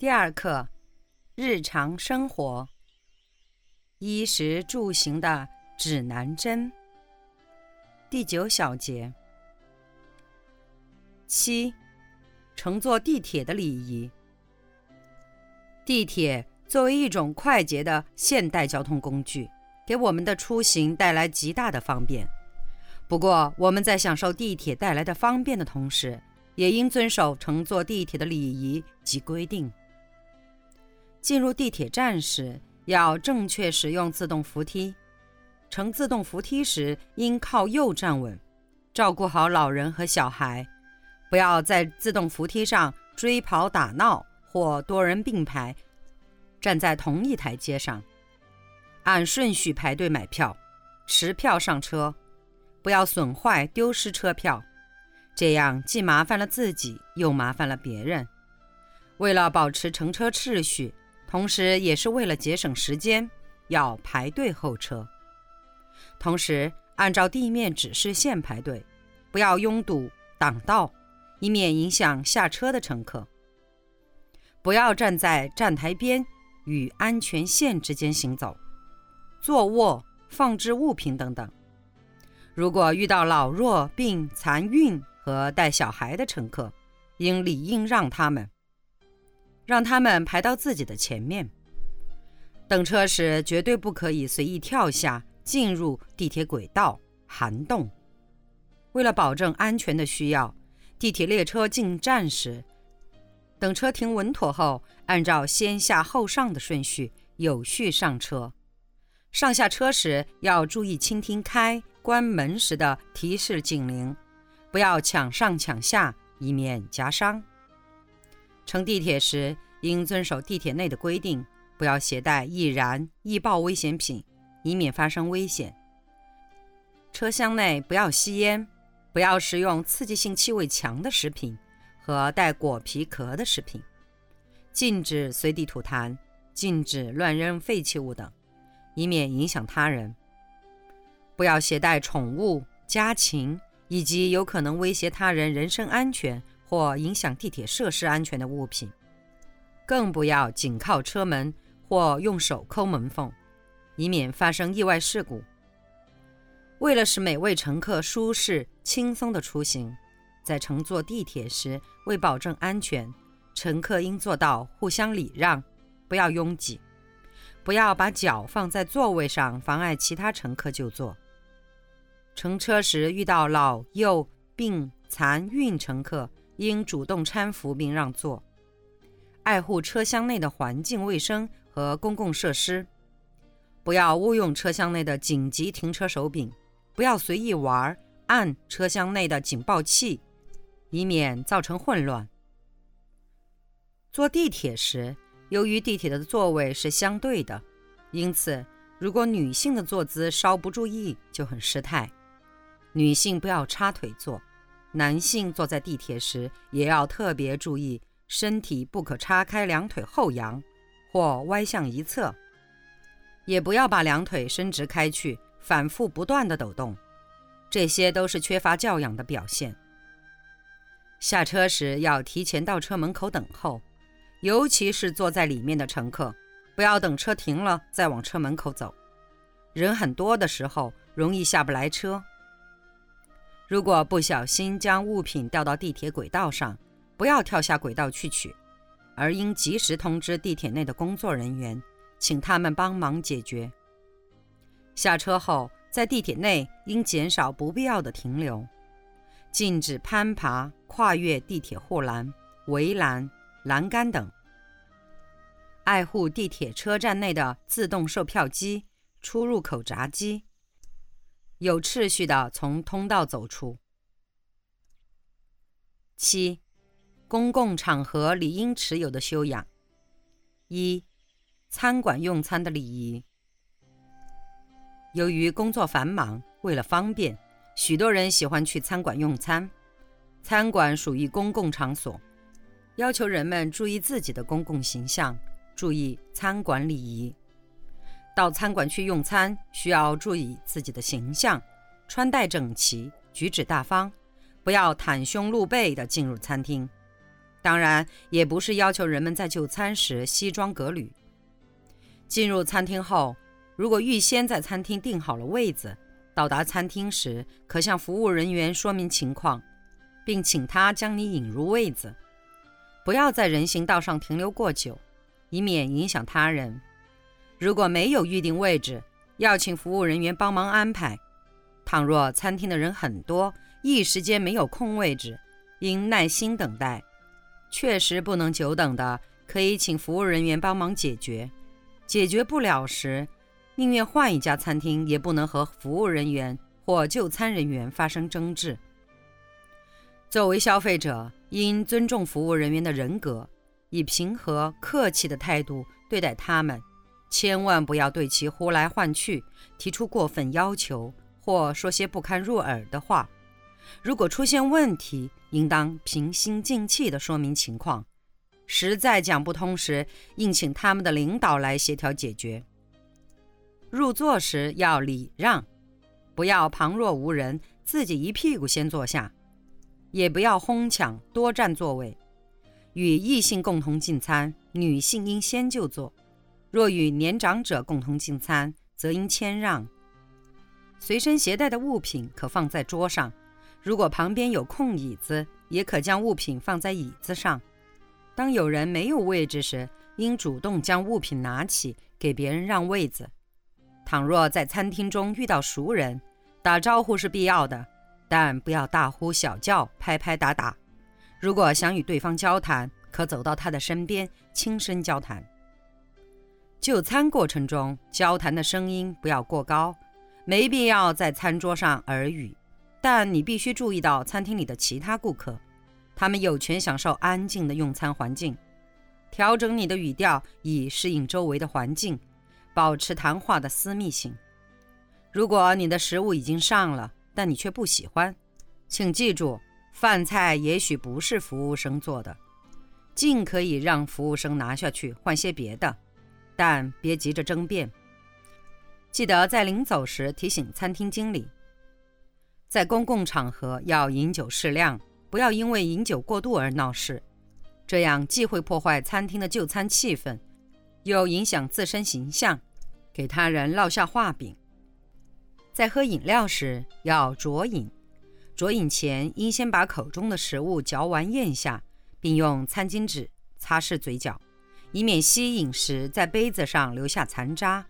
第二课：日常生活，衣食住行的指南针。第九小节：七，乘坐地铁的礼仪。地铁作为一种快捷的现代交通工具，给我们的出行带来极大的方便。不过，我们在享受地铁带来的方便的同时，也应遵守乘坐地铁的礼仪及规定。进入地铁站时，要正确使用自动扶梯。乘自动扶梯时，应靠右站稳，照顾好老人和小孩，不要在自动扶梯上追跑打闹或多人并排站在同一台阶上。按顺序排队买票，持票上车，不要损坏丢失车票，这样既麻烦了自己，又麻烦了别人。为了保持乘车秩序。同时，也是为了节省时间，要排队候车。同时，按照地面指示线排队，不要拥堵挡道，以免影响下车的乘客。不要站在站台边与安全线之间行走。坐卧、放置物品等等。如果遇到老弱病残孕和带小孩的乘客，应理应让他们。让他们排到自己的前面。等车时绝对不可以随意跳下、进入地铁轨道、涵洞。为了保证安全的需要，地铁列车进站时，等车停稳妥后，按照先下后上的顺序有序上车。上下车时要注意倾听开关门时的提示警铃，不要抢上抢下，以免夹伤。乘地铁时，应遵守地铁内的规定，不要携带易燃易爆危险品，以免发生危险。车厢内不要吸烟，不要食用刺激性气味强的食品和带果皮壳的食品，禁止随地吐痰，禁止乱扔废弃物等，以免影响他人。不要携带宠物、家禽以及有可能威胁他人人身安全。或影响地铁设施安全的物品，更不要紧靠车门或用手抠门缝，以免发生意外事故。为了使每位乘客舒适轻松地出行，在乘坐地铁时，为保证安全，乘客应做到互相礼让，不要拥挤，不要把脚放在座位上妨碍其他乘客就坐。乘车时遇到老幼病残孕乘客。应主动搀扶并让座，爱护车厢内的环境卫生和公共设施，不要误用车厢内的紧急停车手柄，不要随意玩按车厢内的警报器，以免造成混乱。坐地铁时，由于地铁的座位是相对的，因此如果女性的坐姿稍不注意就很失态。女性不要插腿坐。男性坐在地铁时，也要特别注意身体不可叉开两腿后仰或歪向一侧，也不要把两腿伸直开去，反复不断的抖动，这些都是缺乏教养的表现。下车时要提前到车门口等候，尤其是坐在里面的乘客，不要等车停了再往车门口走，人很多的时候容易下不来车。如果不小心将物品掉到地铁轨道上，不要跳下轨道去取，而应及时通知地铁内的工作人员，请他们帮忙解决。下车后，在地铁内应减少不必要的停留，禁止攀爬、跨越地铁护栏、围栏、栏杆等。爱护地铁车站内的自动售票机、出入口闸机。有秩序地从通道走出。七、公共场合理应持有的修养。一、餐馆用餐的礼仪。由于工作繁忙，为了方便，许多人喜欢去餐馆用餐。餐馆属于公共场所，要求人们注意自己的公共形象，注意餐馆礼仪。到餐馆去用餐，需要注意自己的形象，穿戴整齐，举止大方。不要袒胸露背地进入餐厅，当然也不是要求人们在就餐时西装革履。进入餐厅后，如果预先在餐厅订好了位子，到达餐厅时可向服务人员说明情况，并请他将你引入位子。不要在人行道上停留过久，以免影响他人。如果没有预定位置，要请服务人员帮忙安排。倘若餐厅的人很多，一时间没有空位置，应耐心等待。确实不能久等的，可以请服务人员帮忙解决。解决不了时，宁愿换一家餐厅，也不能和服务人员或就餐人员发生争执。作为消费者，应尊重服务人员的人格，以平和客气的态度对待他们，千万不要对其呼来唤去，提出过分要求，或说些不堪入耳的话。如果出现问题，应当平心静气地说明情况。实在讲不通时，应请他们的领导来协调解决。入座时要礼让，不要旁若无人，自己一屁股先坐下；也不要哄抢多占座位。与异性共同进餐，女性应先就座；若与年长者共同进餐，则应谦让。随身携带的物品可放在桌上。如果旁边有空椅子，也可将物品放在椅子上。当有人没有位置时，应主动将物品拿起，给别人让位子。倘若在餐厅中遇到熟人，打招呼是必要的，但不要大呼小叫、拍拍打打。如果想与对方交谈，可走到他的身边，轻声交谈。就餐过程中，交谈的声音不要过高，没必要在餐桌上耳语。但你必须注意到餐厅里的其他顾客，他们有权享受安静的用餐环境。调整你的语调以适应周围的环境，保持谈话的私密性。如果你的食物已经上了，但你却不喜欢，请记住，饭菜也许不是服务生做的，尽可以让服务生拿下去换些别的，但别急着争辩。记得在临走时提醒餐厅经理。在公共场合要饮酒适量，不要因为饮酒过度而闹事，这样既会破坏餐厅的就餐气氛，又影响自身形象，给他人落下画饼。在喝饮料时要酌饮，酌饮前应先把口中的食物嚼完咽下，并用餐巾纸擦拭嘴角，以免吸饮时在杯子上留下残渣。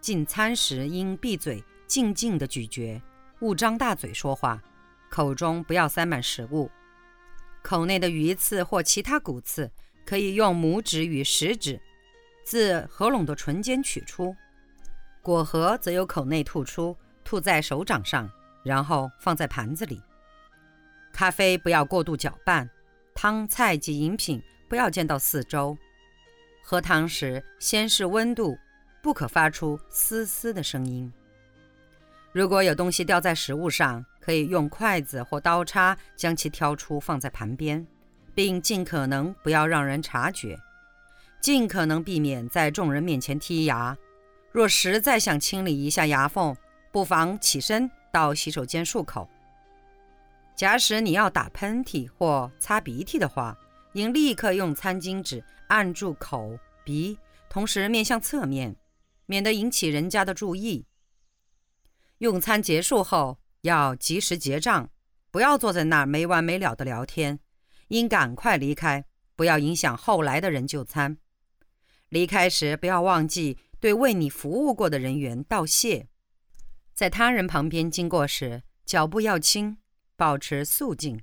进餐时应闭嘴，静静地咀嚼。勿张大嘴说话，口中不要塞满食物。口内的鱼刺或其他骨刺，可以用拇指与食指自合拢的唇间取出；果核则由口内吐出，吐在手掌上，然后放在盘子里。咖啡不要过度搅拌，汤菜及饮品不要溅到四周。喝汤时先试温度，不可发出嘶嘶的声音。如果有东西掉在食物上，可以用筷子或刀叉将其挑出，放在旁边，并尽可能不要让人察觉，尽可能避免在众人面前剔牙。若实在想清理一下牙缝，不妨起身到洗手间漱口。假使你要打喷嚏或擦鼻涕的话，应立刻用餐巾纸按住口鼻，同时面向侧面，免得引起人家的注意。用餐结束后要及时结账，不要坐在那儿没完没了的聊天，应赶快离开，不要影响后来的人就餐。离开时不要忘记对为你服务过的人员道谢。在他人旁边经过时，脚步要轻，保持肃静。